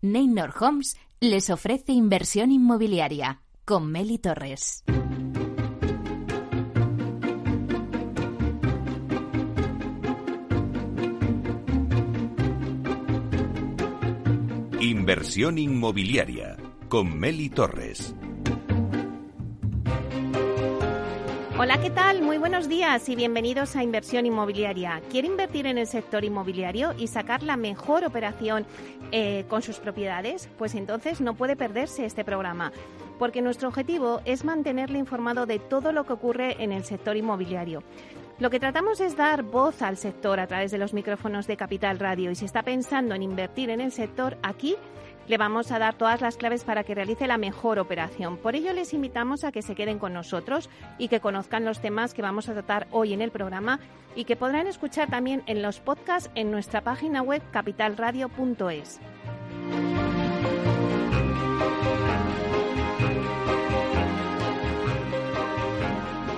Neynor Homes les ofrece inversión inmobiliaria con Meli Torres. Inversión inmobiliaria con Meli Torres. Hola, ¿qué tal? Muy buenos días y bienvenidos a Inversión Inmobiliaria. ¿Quiere invertir en el sector inmobiliario y sacar la mejor operación eh, con sus propiedades? Pues entonces no puede perderse este programa, porque nuestro objetivo es mantenerle informado de todo lo que ocurre en el sector inmobiliario. Lo que tratamos es dar voz al sector a través de los micrófonos de Capital Radio y si está pensando en invertir en el sector, aquí le vamos a dar todas las claves para que realice la mejor operación. Por ello les invitamos a que se queden con nosotros y que conozcan los temas que vamos a tratar hoy en el programa y que podrán escuchar también en los podcasts en nuestra página web capitalradio.es.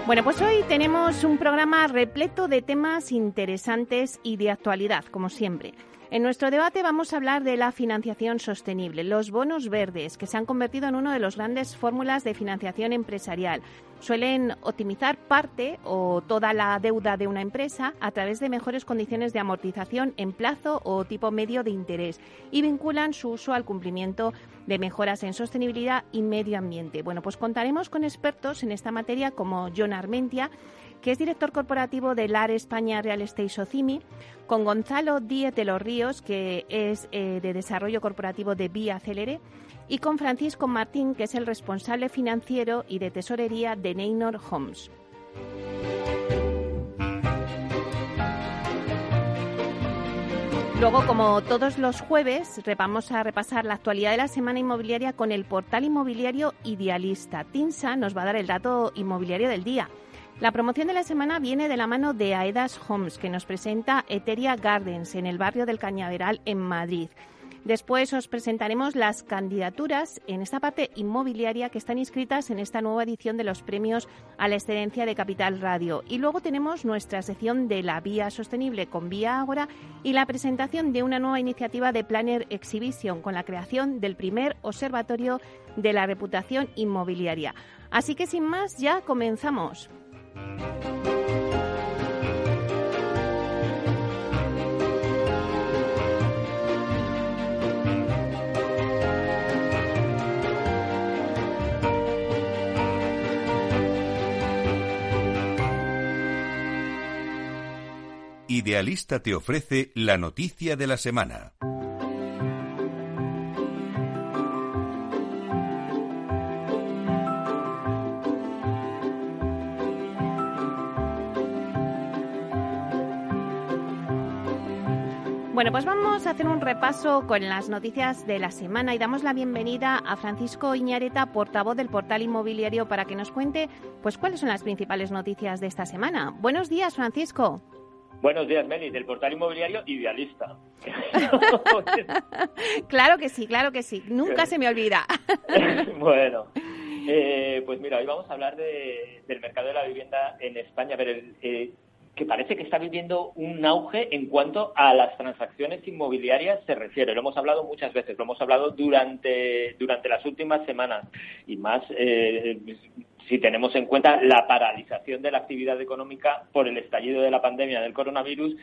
Bueno, pues hoy tenemos un programa repleto de temas interesantes y de actualidad, como siempre. En nuestro debate vamos a hablar de la financiación sostenible, los bonos verdes, que se han convertido en una de las grandes fórmulas de financiación empresarial. Suelen optimizar parte o toda la deuda de una empresa a través de mejores condiciones de amortización en plazo o tipo medio de interés y vinculan su uso al cumplimiento de mejoras en sostenibilidad y medio ambiente. Bueno, pues contaremos con expertos en esta materia como John Armentia, que es director corporativo de LAR España Real Estate Socimi, con Gonzalo Díez de los Ríos, que es eh, de desarrollo corporativo de Vía Celere, y con Francisco Martín, que es el responsable financiero y de tesorería de Neynor Homes. Luego, como todos los jueves, vamos a repasar la actualidad de la semana inmobiliaria con el portal inmobiliario Idealista. Tinsa nos va a dar el dato inmobiliario del día. La promoción de la semana viene de la mano de Aedas Homes, que nos presenta Eteria Gardens en el barrio del Cañaveral en Madrid. Después os presentaremos las candidaturas en esta parte inmobiliaria que están inscritas en esta nueva edición de los premios a la excelencia de Capital Radio. Y luego tenemos nuestra sección de la vía sostenible con Vía Ágora y la presentación de una nueva iniciativa de Planner Exhibition con la creación del primer observatorio de la reputación inmobiliaria. Así que sin más, ya comenzamos. Idealista te ofrece la noticia de la semana. Bueno, pues vamos a hacer un repaso con las noticias de la semana y damos la bienvenida a Francisco Iñareta, portavoz del portal inmobiliario, para que nos cuente pues cuáles son las principales noticias de esta semana. Buenos días, Francisco. Buenos días, Meli, del portal inmobiliario Idealista. claro que sí, claro que sí. Nunca se me olvida. bueno, eh, pues mira, hoy vamos a hablar del mercado de la vivienda en España. Pero el, eh, que parece que está viviendo un auge en cuanto a las transacciones inmobiliarias se refiere. Lo hemos hablado muchas veces, lo hemos hablado durante, durante las últimas semanas y más eh, si tenemos en cuenta la paralización de la actividad económica por el estallido de la pandemia del coronavirus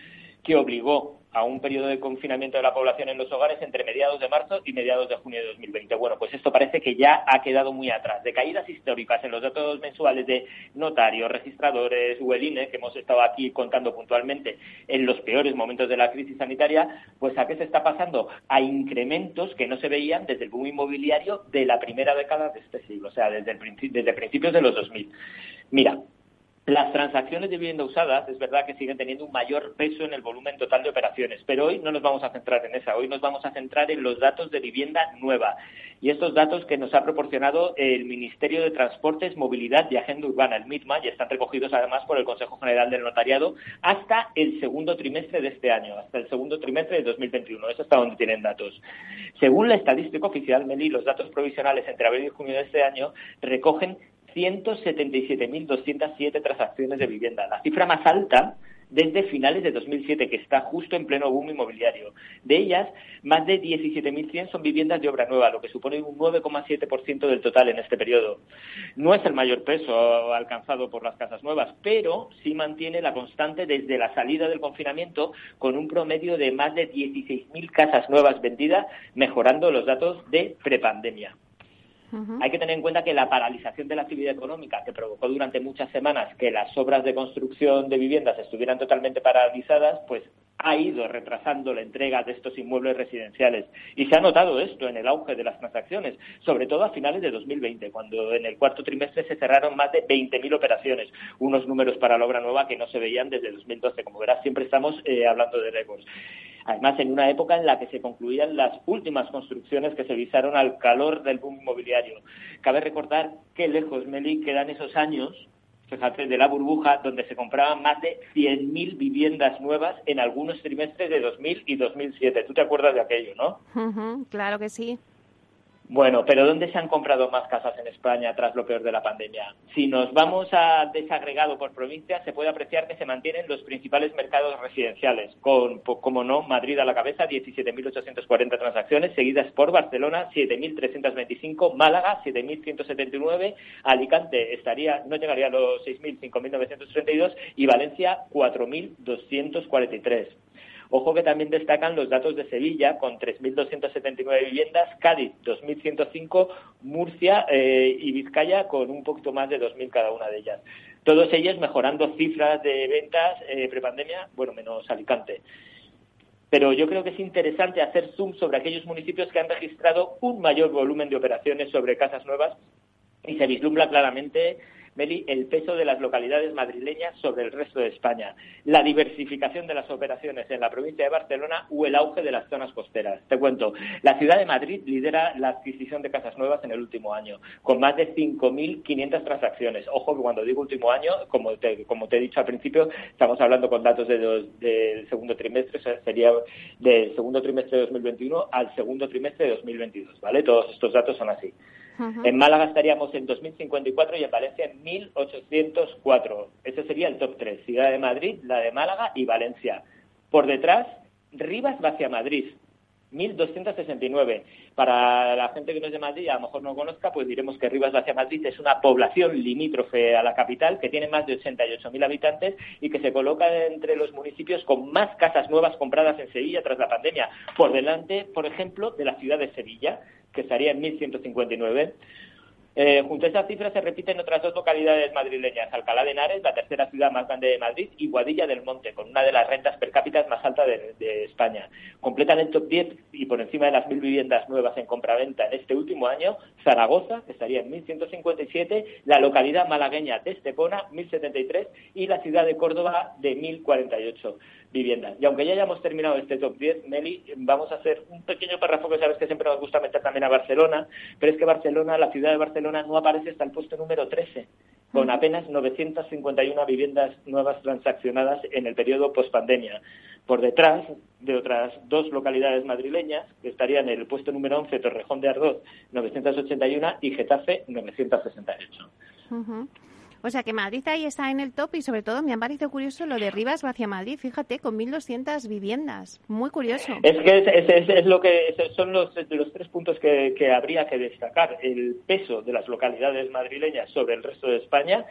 que obligó a un periodo de confinamiento de la población en los hogares entre mediados de marzo y mediados de junio de 2020. Bueno, pues esto parece que ya ha quedado muy atrás. De caídas históricas en los datos mensuales de notarios, registradores, UELINE, que hemos estado aquí contando puntualmente en los peores momentos de la crisis sanitaria, pues a qué se está pasando? A incrementos que no se veían desde el boom inmobiliario de la primera década de este siglo, o sea, desde, el, desde de los 2000. Mira, las transacciones de vivienda usadas es verdad que siguen teniendo un mayor peso en el volumen total de operaciones, pero hoy no nos vamos a centrar en esa, hoy nos vamos a centrar en los datos de vivienda nueva y estos datos que nos ha proporcionado el Ministerio de Transportes, Movilidad y Agenda Urbana, el MITMA, y están recogidos además por el Consejo General del Notariado hasta el segundo trimestre de este año, hasta el segundo trimestre de 2021. Eso hasta donde tienen datos. Según la estadística oficial, Meli, los datos provisionales entre abril y junio de este año recogen 177.207 transacciones de vivienda. La cifra más alta desde finales de 2007, que está justo en pleno boom inmobiliario. De ellas, más de 17.100 son viviendas de obra nueva, lo que supone un 9,7% del total en este periodo. No es el mayor peso alcanzado por las casas nuevas, pero sí mantiene la constante desde la salida del confinamiento con un promedio de más de 16.000 casas nuevas vendidas, mejorando los datos de prepandemia. Hay que tener en cuenta que la paralización de la actividad económica que provocó durante muchas semanas que las obras de construcción de viviendas estuvieran totalmente paralizadas, pues ha ido retrasando la entrega de estos inmuebles residenciales. Y se ha notado esto en el auge de las transacciones, sobre todo a finales de 2020, cuando en el cuarto trimestre se cerraron más de 20.000 operaciones, unos números para la obra nueva que no se veían desde 2012. Como verás, siempre estamos eh, hablando de récords. Además, en una época en la que se concluían las últimas construcciones que se visaron al calor del boom inmobiliario. Cabe recordar que lejos, Meli, quedan esos años fíjate, de la burbuja, donde se compraban más de 100.000 viviendas nuevas en algunos trimestres de 2000 y 2007. ¿Tú te acuerdas de aquello, no? claro que sí. Bueno, pero ¿dónde se han comprado más casas en España tras lo peor de la pandemia? Si nos vamos a desagregado por provincia, se puede apreciar que se mantienen los principales mercados residenciales, con, como no, Madrid a la cabeza, 17.840 transacciones, seguidas por Barcelona, 7.325, Málaga, 7.179, Alicante estaría, no llegaría a los 6.000, 5.932 y Valencia, 4.243. Ojo que también destacan los datos de Sevilla, con 3.279 viviendas, Cádiz, 2.105, Murcia eh, y Vizcaya, con un poquito más de 2.000 cada una de ellas. Todos ellos mejorando cifras de ventas eh, prepandemia, bueno, menos Alicante. Pero yo creo que es interesante hacer zoom sobre aquellos municipios que han registrado un mayor volumen de operaciones sobre casas nuevas y se vislumbra claramente Meli, el peso de las localidades madrileñas sobre el resto de España, la diversificación de las operaciones en la provincia de Barcelona o el auge de las zonas costeras. Te cuento, la ciudad de Madrid lidera la adquisición de casas nuevas en el último año, con más de 5.500 transacciones. Ojo que cuando digo último año, como te, como te he dicho al principio, estamos hablando con datos del segundo trimestre, sería del segundo trimestre de 2021 al segundo trimestre de 2022, ¿vale? Todos estos datos son así. En Málaga estaríamos en 2054 y en Valencia en 1804. Ese sería el top 3. Ciudad de Madrid, la de Málaga y Valencia. Por detrás, Rivas hacia Madrid, 1.269. Para la gente que no es de Madrid, a lo mejor no conozca, pues diremos que Rivas hacia Madrid es una población limítrofe a la capital que tiene más de 88.000 habitantes y que se coloca entre los municipios con más casas nuevas compradas en Sevilla tras la pandemia, por delante, por ejemplo, de la ciudad de Sevilla, que estaría en 1.159. Eh, junto a esas cifras se repiten otras dos localidades madrileñas, Alcalá de Henares, la tercera ciudad más grande de Madrid, y Guadilla del Monte, con una de las rentas per cápita más altas de, España. Completan el top 10 y por encima de las mil viviendas nuevas en compraventa en este último año, Zaragoza, que estaría en 1.157, la localidad malagueña de Estepona, 1.073, y la ciudad de Córdoba, de 1.048 viviendas. Y aunque ya hayamos terminado este top 10, Meli, vamos a hacer un pequeño párrafo que sabes que siempre nos gusta meter también a Barcelona, pero es que Barcelona, la ciudad de Barcelona, no aparece hasta el puesto número 13, con apenas 951 viviendas nuevas transaccionadas en el periodo pospandemia, por detrás de otras dos localidades madrileñas, que estarían en el puesto número 11, Torrejón de Ardoz, 981, y Getafe, 968. O sea que Madrid ahí está en el top y sobre todo me ha parecido curioso lo de Rivas hacia Madrid, fíjate, con 1.200 viviendas. Muy curioso. Es que es, es, lo que son los, los tres puntos que, que habría que destacar. El peso de las localidades madrileñas sobre el resto de España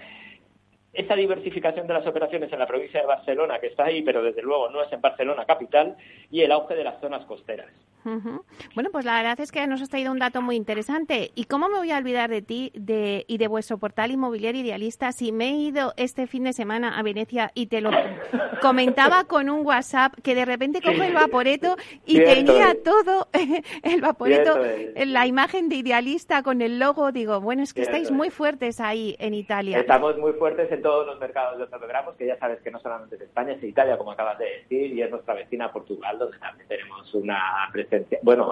esa diversificación de las operaciones en la provincia de Barcelona, que está ahí, pero desde luego no es en Barcelona capital, y el auge de las zonas costeras. Bueno, pues la verdad es que nos has traído un dato muy interesante. ¿Y cómo me voy a olvidar de ti de, y de vuestro portal inmobiliario idealista si me he ido este fin de semana a Venecia y te lo comentaba con un WhatsApp que de repente cojo el vaporeto y tenía todo el vaporeto, la imagen de idealista con el logo? Digo, bueno, es que estáis muy fuertes ahí en Italia. Estamos muy fuertes en todos los mercados de fotogramos, que ya sabes que no solamente es España, es Italia, como acabas de decir, y es nuestra vecina Portugal, donde también tenemos una presencia, bueno,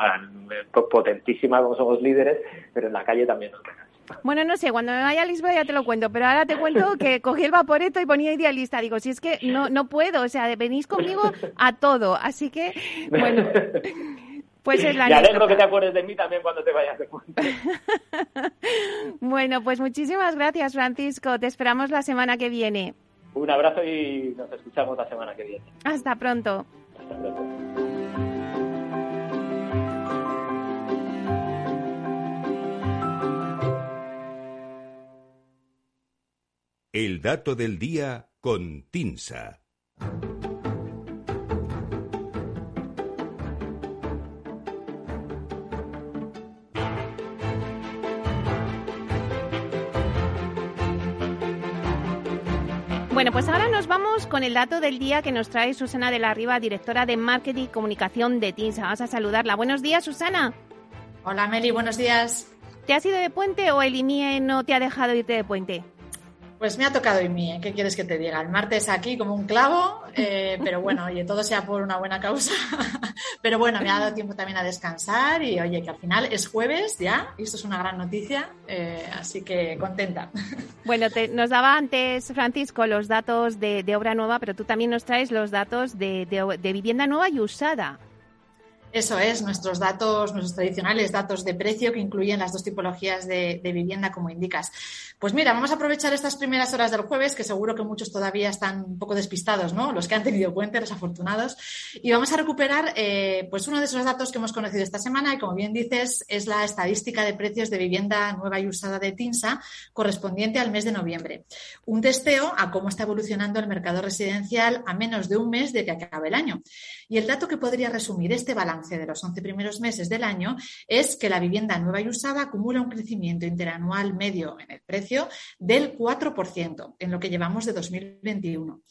potentísima, como somos líderes, pero en la calle también nos ven. Bueno, no sé, cuando me vaya a Lisboa ya te lo cuento, pero ahora te cuento que cogí el vaporeto y ponía idealista. Digo, si es que no, no puedo, o sea, venís conmigo a todo. Así que, bueno, pues es la Me alegro que te acuerdes de mí también cuando te vayas de cuenta. bueno, pues muchísimas gracias, Francisco. Te esperamos la semana que viene. Un abrazo y nos escuchamos la semana que viene. Hasta pronto. Hasta pronto. El dato del día con Tinsa. Bueno, pues ahora nos vamos con el dato del día que nos trae Susana de la Riva, directora de Marketing y Comunicación de TINSA. Vamos a saludarla. Buenos días, Susana. Hola, Meli, buenos días. ¿Te has ido de puente o el IMIE no te ha dejado irte de puente? Pues me ha tocado y mí, ¿eh? ¿qué quieres que te diga? El martes aquí como un clavo, eh, pero bueno, oye, todo sea por una buena causa. pero bueno, me ha dado tiempo también a descansar y oye, que al final es jueves ya, y esto es una gran noticia, eh, así que contenta. Bueno, nos daba antes Francisco los datos de, obra nueva, pero tú también nos traes los datos de, de vivienda nueva y usada. Eso es, nuestros datos, nuestros tradicionales datos de precio que incluyen las dos tipologías de, vivienda, como indicas. Pues mira, vamos a aprovechar estas primeras horas del jueves, que seguro que muchos todavía están un poco despistados, ¿no? Los que han tenido puente, los afortunados. Y vamos a recuperar, eh, pues uno de esos datos que hemos conocido esta semana, y como bien dices, es la estadística de precios de vivienda nueva y usada de TINSA, correspondiente al mes de noviembre. Un testeo a cómo está evolucionando el mercado residencial a menos de un mes de que acabe el año. Y el dato que podría resumir este balance de los 11 primeros meses del año es que la vivienda nueva y usada acumula un crecimiento interanual medio en el precio del 4% en lo que llevamos de 2021.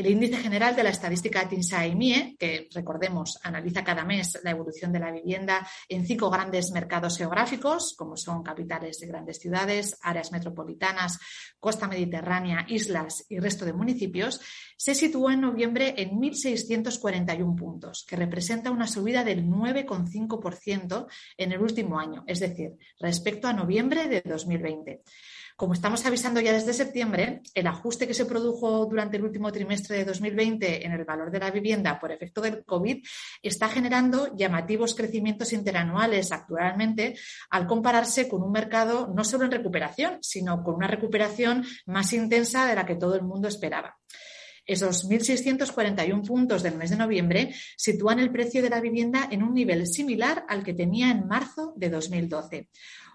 El índice general de la estadística TINSA-IMIE, que recordemos analiza cada mes la evolución de la vivienda en cinco grandes mercados geográficos, como son capitales de grandes ciudades, áreas metropolitanas, costa mediterránea, islas y resto de municipios, se situó en noviembre en 1.641 puntos, que representa una subida del 9,5% en el último año, es decir, respecto a noviembre de 2020. Como estamos avisando ya desde septiembre, el ajuste que se produjo durante el último trimestre de 2020 en el valor de la vivienda por efecto del COVID está generando llamativos crecimientos interanuales actualmente al compararse con un mercado no solo en recuperación, sino con una recuperación más intensa de la que todo el mundo esperaba. Esos 1.641 puntos del mes de noviembre sitúan el precio de la vivienda en un nivel similar al que tenía en marzo de 2012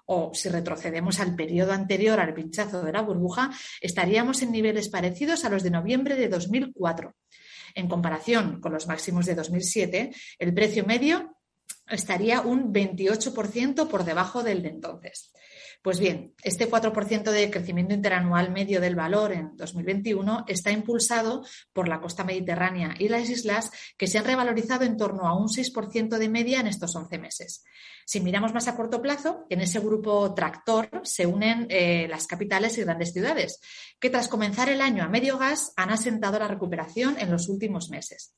o si retrocedemos al periodo anterior al pinchazo de la burbuja, estaríamos en niveles parecidos a los de noviembre de 2004. En comparación con los máximos de 2007, el precio medio estaría un 28% por debajo del de entonces. Pues bien, este 4% de crecimiento interanual medio del valor en 2021 está impulsado por la costa mediterránea y las islas que se han revalorizado en torno a un 6% de media en estos 11 meses. Si miramos más a corto plazo, en ese grupo tractor se unen eh, las capitales y grandes ciudades, que tras comenzar el año a medio gas han asentado la recuperación en los últimos meses.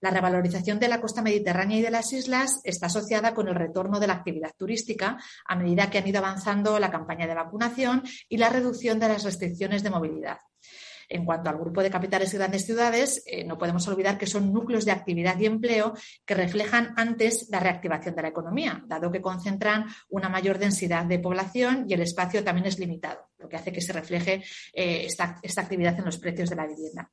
La revalorización de la costa mediterránea y de las islas está asociada con el retorno de la actividad turística a medida que han ido avanzando la campaña de vacunación y la reducción de las restricciones de movilidad. En cuanto al grupo de capitales y grandes ciudades, eh, no podemos olvidar que son núcleos de actividad y empleo que reflejan antes la reactivación de la economía, dado que concentran una mayor densidad de población y el espacio también es limitado, lo que hace que se refleje eh, esta actividad en los precios de la vivienda.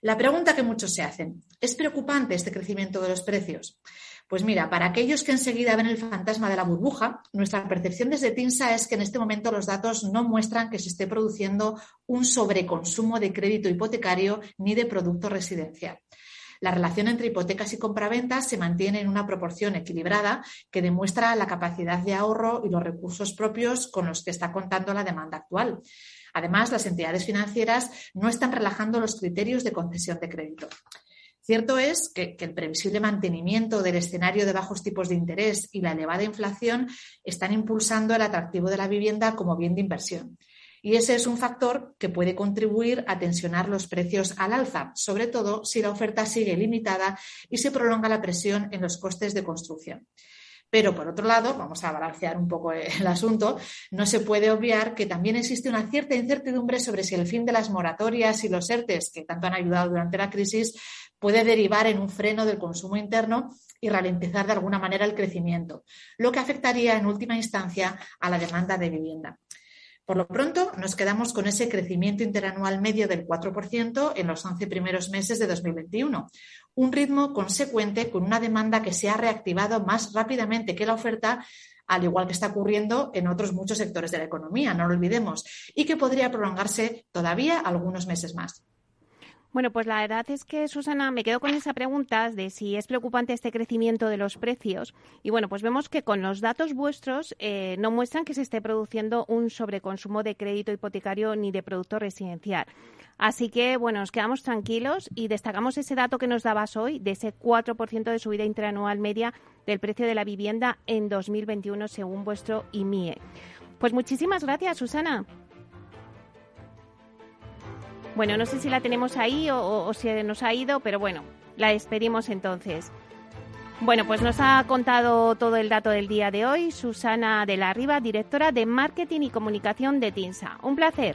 La pregunta que muchos se hacen, ¿es preocupante este crecimiento de los precios? Pues mira, para aquellos que enseguida ven el fantasma de la burbuja, nuestra percepción desde TINSA es que en este momento los datos no muestran que se esté produciendo un sobreconsumo de crédito hipotecario ni de producto residencial. La relación entre hipotecas y compraventas se mantiene en una proporción equilibrada que demuestra la capacidad de ahorro y los recursos propios con los que está contando la demanda actual. Además, las entidades financieras no están relajando los criterios de concesión de crédito. Cierto es que, el previsible mantenimiento del escenario de bajos tipos de interés y la elevada inflación están impulsando el atractivo de la vivienda como bien de inversión. Y ese es un factor que puede contribuir a tensionar los precios al alza, sobre todo si la oferta sigue limitada y se prolonga la presión en los costes de construcción. Pero, por otro lado, vamos a balancear un poco el asunto, no se puede obviar que también existe una cierta incertidumbre sobre si el fin de las moratorias y los ERTES, que tanto han ayudado durante la crisis, puede derivar en un freno del consumo interno y ralentizar de alguna manera el crecimiento, lo que afectaría en última instancia a la demanda de vivienda. Por lo pronto, nos quedamos con ese crecimiento interanual medio del 4% en los 11 primeros meses de 2021, un ritmo consecuente con una demanda que se ha reactivado más rápidamente que la oferta al igual que está ocurriendo en otros muchos sectores de la economía, no lo olvidemos, y que podría prolongarse todavía algunos meses más. Bueno, pues la verdad es que, Susana, me quedo con esa pregunta de si es preocupante este crecimiento de los precios. Y bueno, pues vemos que con los datos vuestros eh, no muestran que se esté produciendo un sobreconsumo de crédito hipotecario ni de producto residencial. Así que, bueno, nos quedamos tranquilos y destacamos ese dato que nos dabas hoy de ese 4% de subida interanual media del precio de la vivienda en 2021 según vuestro IMIE. Pues muchísimas gracias, Susana. Bueno, no sé si la tenemos ahí o, si nos ha ido, pero bueno, la despedimos entonces. Bueno, pues nos ha contado todo el dato del día de hoy Susana de la Riva, directora de Marketing y Comunicación de TINSA. Un placer.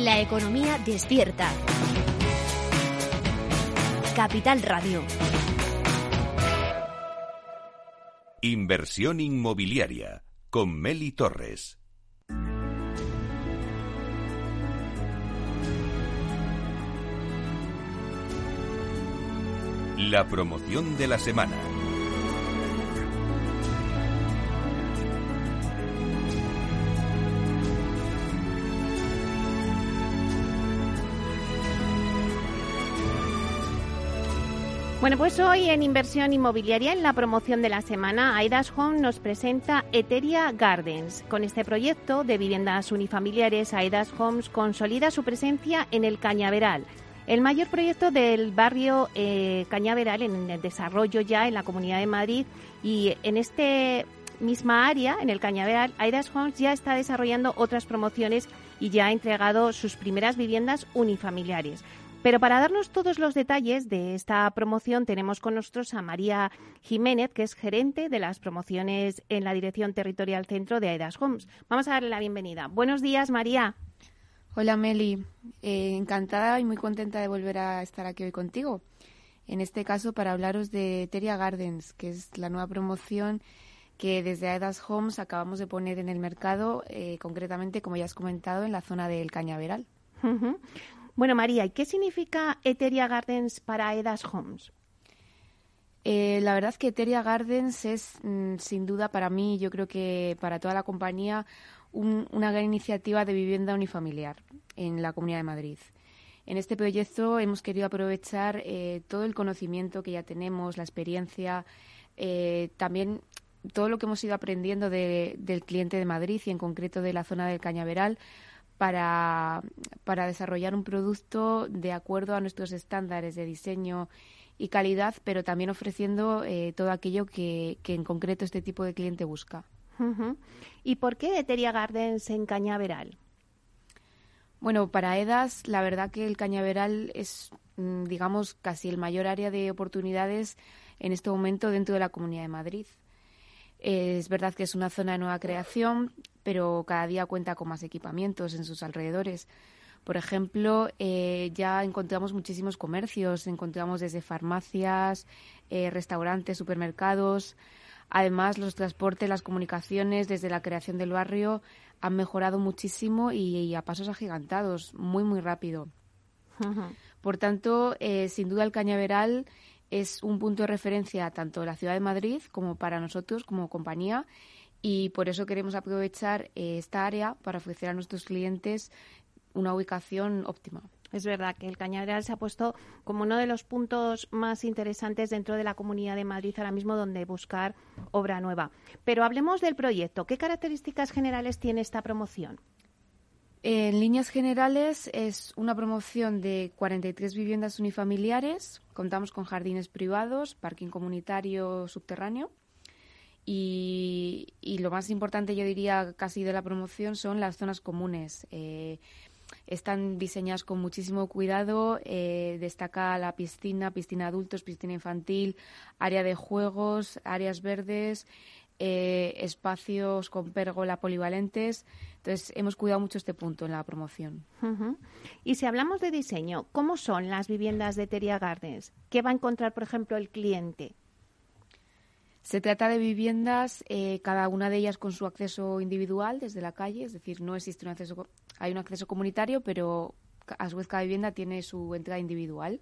La economía despierta. Capital Radio. Inversión inmobiliaria con Meli Torres. La promoción de la semana. Bueno, pues hoy en Inversión Inmobiliaria, en la promoción de la semana, Aidas Home nos presenta Eteria Gardens. Con este proyecto de viviendas unifamiliares, Aidas Homes consolida su presencia en el Cañaveral, el mayor proyecto del barrio eh, Cañaveral en el desarrollo ya en la Comunidad de Madrid y en este misma área, en el Cañaveral, Aidas Homes ya está desarrollando otras promociones y ya ha entregado sus primeras viviendas unifamiliares. Pero para darnos todos los detalles de esta promoción tenemos con nosotros a María Jiménez, que es gerente de las promociones en la Dirección Territorial Centro de Aidas Homes. Vamos a darle la bienvenida. Buenos días, María. Hola, Meli. Eh, encantada y muy contenta de volver a estar aquí hoy contigo. En este caso, para hablaros de Teria Gardens, que es la nueva promoción que desde Aidas Homes acabamos de poner en el mercado, eh, concretamente, como ya has comentado, en la zona del Cañaveral. Bueno, María, ¿y qué significa Eteria Gardens para Edas Homes? Eh, la verdad es que Eteria Gardens es, mm, sin duda, para mí, yo creo que para toda la compañía, una gran iniciativa de vivienda unifamiliar en la Comunidad de Madrid. En este proyecto hemos querido aprovechar eh, todo el conocimiento que ya tenemos, la experiencia, eh, también todo lo que hemos ido aprendiendo del cliente de Madrid y en concreto de la zona del Cañaveral para, para desarrollar un producto de acuerdo a nuestros estándares de diseño y calidad, pero también ofreciendo eh, todo aquello que, que, en concreto este tipo de cliente busca. ¿Y por qué Eteria Gardens en Cañaveral? Bueno, para EDAS, la verdad que el Cañaveral es, mm, digamos, casi el mayor área de oportunidades en este momento dentro de la Comunidad de Madrid. Es verdad que es una zona de nueva creación, pero cada día cuenta con más equipamientos en sus alrededores. Por ejemplo, eh, ya encontramos muchísimos comercios, encontramos desde farmacias, eh, restaurantes, supermercados. Además, los transportes, las comunicaciones desde la creación del barrio han mejorado muchísimo y, a pasos agigantados, muy, muy rápido. Por tanto, eh, sin duda el cañaveral es un punto de referencia tanto de la ciudad de Madrid como para nosotros como compañía y por eso queremos aprovechar esta área para ofrecer a nuestros clientes una ubicación óptima. Es verdad que el Cañaveral se ha puesto como uno de los puntos más interesantes dentro de la Comunidad de Madrid ahora mismo donde buscar obra nueva. Pero hablemos del proyecto. ¿Qué características generales tiene esta promoción? En líneas generales es una promoción de 43 viviendas unifamiliares. Contamos con jardines privados, parking comunitario subterráneo. Y, lo más importante, yo diría, casi de la promoción son las zonas comunes. Eh, están diseñadas con muchísimo cuidado. Eh, destaca la piscina, piscina adultos, piscina infantil, área de juegos, áreas verdes, eh, espacios con pérgola polivalentes. Entonces, hemos cuidado mucho este punto en la promoción. Y si hablamos de diseño, ¿cómo son las viviendas de Teria Gardens? ¿Qué va a encontrar, por ejemplo, el cliente? Se trata de viviendas, eh, cada una de ellas con su acceso individual desde la calle, es decir, no existe un acceso, hay un acceso comunitario, pero a su vez cada vivienda tiene su entrada individual.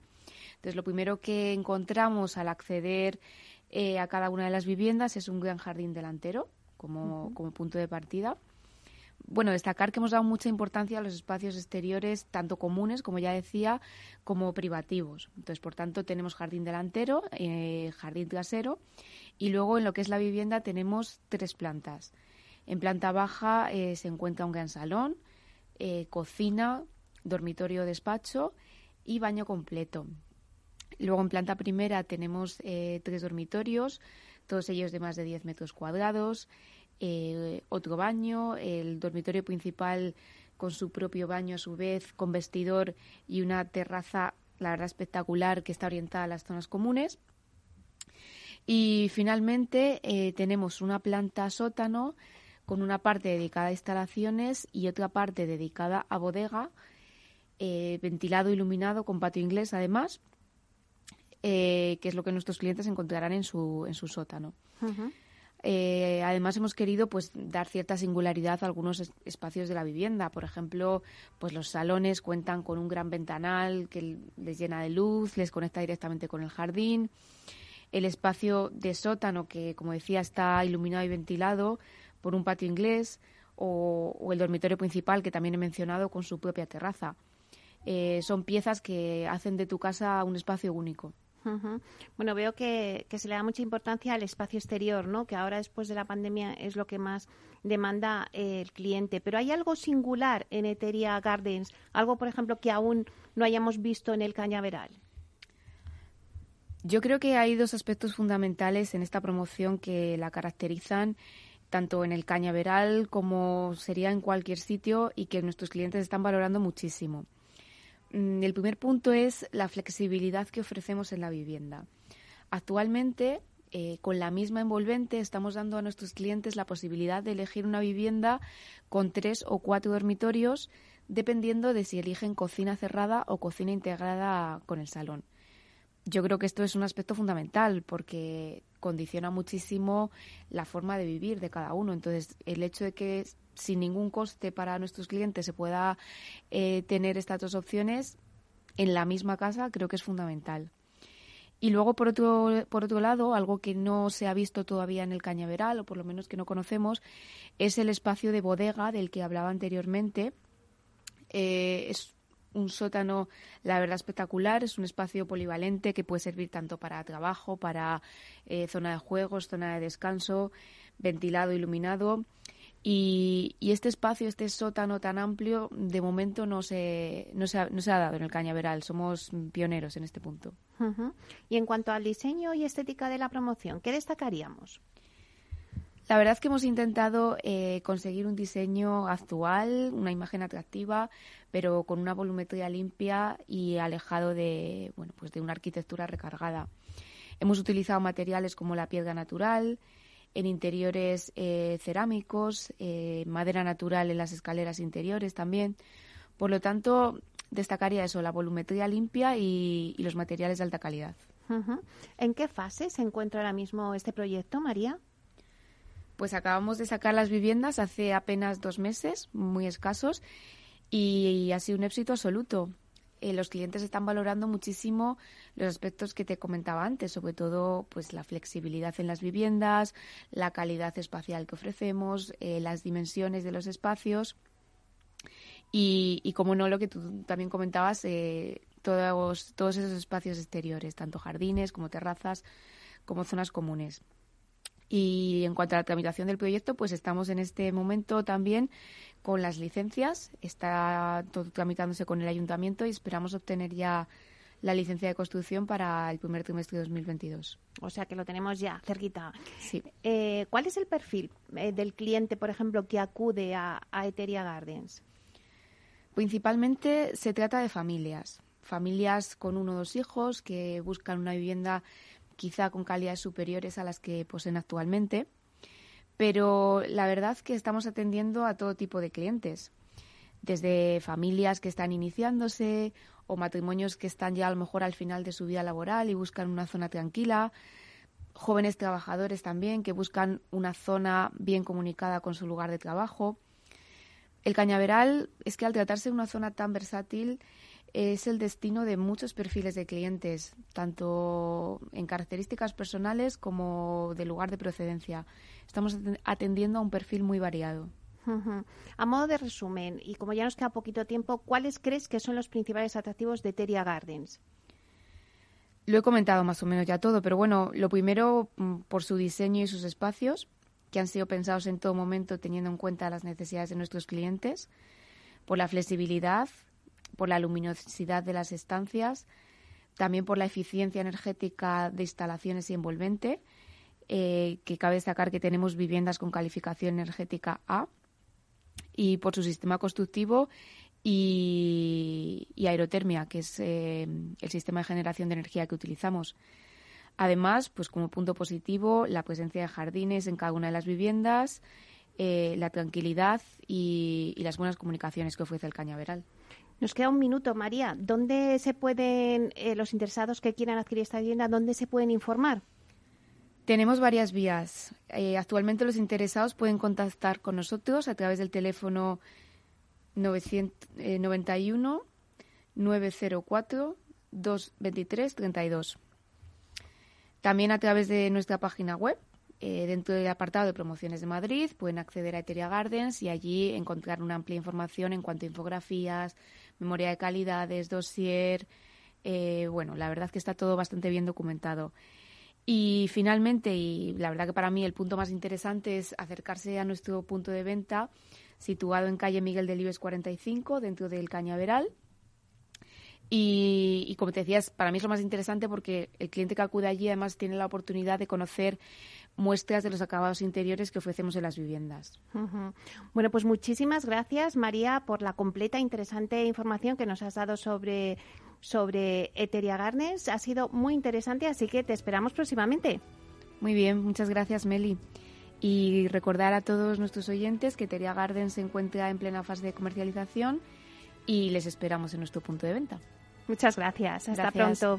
Entonces, lo primero que encontramos al acceder eh, a cada una de las viviendas es un gran jardín delantero como, como punto de partida. Bueno, destacar que hemos dado mucha importancia a los espacios exteriores, tanto comunes, como ya decía, como privativos. Entonces, por tanto, tenemos jardín delantero, eh, jardín trasero y luego en lo que es la vivienda tenemos tres plantas. En planta baja eh, se encuentra un gran salón, eh, cocina, dormitorio, despacho y baño completo. Luego en planta primera tenemos tres dormitorios, todos ellos de más de 10 metros cuadrados, otro baño, el dormitorio principal con su propio baño a su vez, con vestidor y una terraza, la verdad espectacular, que está orientada a las zonas comunes. Y finalmente eh, tenemos una planta sótano con una parte dedicada a instalaciones y otra parte dedicada a bodega, eh, ventilado, iluminado, con patio inglés además, eh, que es lo que nuestros clientes encontrarán en su, en su sótano. Además hemos querido pues dar cierta singularidad a algunos espacios de la vivienda. Por ejemplo, pues los salones cuentan con un gran ventanal que les llena de luz, les conecta directamente con el jardín el espacio de sótano que, como decía, está iluminado y ventilado por un patio inglés o, el dormitorio principal que también he mencionado con su propia terraza. Eh, son piezas que hacen de tu casa un espacio único. Bueno, veo que, se le da mucha importancia al espacio exterior, ¿no? Que ahora después de la pandemia es lo que más demanda el cliente. Pero hay algo singular en Eteria Gardens, algo, por ejemplo, que aún no hayamos visto en el Cañaveral. Yo creo que hay dos aspectos fundamentales en esta promoción que la caracterizan tanto en el cañaveral como sería en cualquier sitio y que nuestros clientes están valorando muchísimo. Mm, el primer punto es la flexibilidad que ofrecemos en la vivienda. Actualmente, eh, con la misma envolvente, estamos dando a nuestros clientes la posibilidad de elegir una vivienda con tres o cuatro dormitorios, dependiendo de si eligen cocina cerrada o cocina integrada con el salón yo creo que esto es un aspecto fundamental porque condiciona muchísimo la forma de vivir de cada uno. Entonces, el hecho de que sin ningún coste para nuestros clientes se pueda eh, tener estas dos opciones en la misma casa creo que es fundamental. Y luego, por otro, por otro lado, algo que no se ha visto todavía en el cañaveral, o por lo menos que no conocemos, es el espacio de bodega del que hablaba anteriormente. Eh, es un sótano, la verdad, espectacular. Es un espacio polivalente que puede servir tanto para trabajo, para eh, zona de juegos, zona de descanso, ventilado, iluminado. Y, este espacio, este sótano tan amplio, de momento no se, no, se ha, no se ha dado en el cañaveral. Somos pioneros en este punto. Y en cuanto al diseño y estética de la promoción, ¿qué destacaríamos? La verdad es que hemos intentado eh, conseguir un diseño actual, una imagen atractiva, pero con una volumetría limpia y alejado de, bueno, pues de una arquitectura recargada. Hemos utilizado materiales como la piedra natural, en interiores eh, cerámicos, eh, madera natural en las escaleras interiores también. Por lo tanto, destacaría eso, la volumetría limpia y, los materiales de alta calidad. ¿En qué fase se encuentra ahora mismo este proyecto, María? Pues acabamos de sacar las viviendas hace apenas dos meses, muy escasos, y ha sido un éxito absoluto. Eh, los clientes están valorando muchísimo los aspectos que te comentaba antes, sobre todo pues la flexibilidad en las viviendas, la calidad espacial que ofrecemos, eh, las dimensiones de los espacios y, y, como no, lo que tú también comentabas, eh, todos, todos esos espacios exteriores, tanto jardines como terrazas, como zonas comunes. Y en cuanto a la tramitación del proyecto, pues estamos en este momento también con las licencias. Está todo tramitándose con el ayuntamiento y esperamos obtener ya la licencia de construcción para el primer trimestre de 2022. O sea que lo tenemos ya cerquita. Sí. Eh, ¿Cuál es el perfil eh, del cliente, por ejemplo, que acude a, a Eteria Gardens? Principalmente se trata de familias, familias con uno o dos hijos que buscan una vivienda quizá con calidades superiores a las que poseen actualmente, pero la verdad que estamos atendiendo a todo tipo de clientes, desde familias que están iniciándose o matrimonios que están ya a lo mejor al final de su vida laboral y buscan una zona tranquila, jóvenes trabajadores también que buscan una zona bien comunicada con su lugar de trabajo. El cañaveral es que al tratarse de una zona tan versátil es el destino de muchos perfiles de clientes, tanto en características personales como de lugar de procedencia. Estamos atendiendo a un perfil muy variado. A modo de resumen, y como ya nos queda poquito tiempo, ¿cuáles crees que son los principales atractivos de Teria Gardens? Lo he comentado más o menos ya todo, pero bueno, lo primero mm, por su diseño y sus espacios, que han sido pensados en todo momento teniendo en cuenta las necesidades de nuestros clientes, por la flexibilidad, por la luminosidad de las estancias, también por la eficiencia energética de instalaciones y envolvente, eh, que cabe destacar que tenemos viviendas con calificación energética A, y por su sistema constructivo y, aerotermia, que es eh, el sistema de generación de energía que utilizamos. Además, pues como punto positivo, la presencia de jardines en cada una de las viviendas, eh, la tranquilidad y, y, las buenas comunicaciones que ofrece el cañaveral. Nos queda un minuto, María. ¿Dónde se pueden, eh, los interesados que quieran adquirir esta vivienda, dónde se pueden informar? Tenemos varias vías. Eh, actualmente los interesados pueden contactar con nosotros a través del teléfono 991 904 223 32. También a través de nuestra página web, eh, dentro del apartado de promociones de Madrid, pueden acceder a Eteria Gardens y allí encontrar una amplia información en cuanto a infografías, memoria de calidades, dossier. Eh, bueno, la verdad que está todo bastante bien documentado. Y finalmente, y la verdad que para mí el punto más interesante es acercarse a nuestro punto de venta situado en calle Miguel Delibes 45, dentro del Cañaveral. Y, y, como te decías, para mí es lo más interesante porque el cliente que acude allí además tiene la oportunidad de conocer muestras de los acabados interiores que ofrecemos en las viviendas. Bueno, pues muchísimas gracias, María, por la completa e interesante información que nos has dado sobre, sobre Eteria Gardens. Ha sido muy interesante, así que te esperamos próximamente. Muy bien, muchas gracias, Meli. Y recordar a todos nuestros oyentes que Eteria Gardens se encuentra en plena fase de comercialización y les esperamos en nuestro punto de venta. Muchas gracias. Hasta pronto.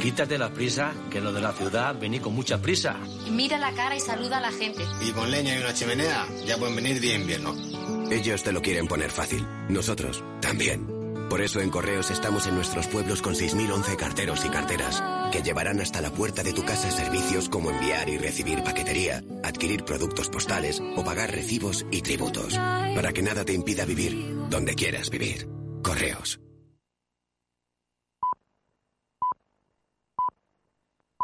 Quítate la prisa, que lo de la ciudad vení con mucha prisa. Mira la cara y saluda a la gente. Y con leña y una chimenea, ya pueden venir de invierno. Ellos te lo quieren poner fácil. Nosotros también. Por eso en Correos estamos en nuestros pueblos con 6.011 carteros y carteras, que llevarán hasta la puerta de tu casa servicios como enviar y recibir paquetería, adquirir productos postales o pagar recibos y tributos, para que nada te impida vivir donde quieras vivir. Correos.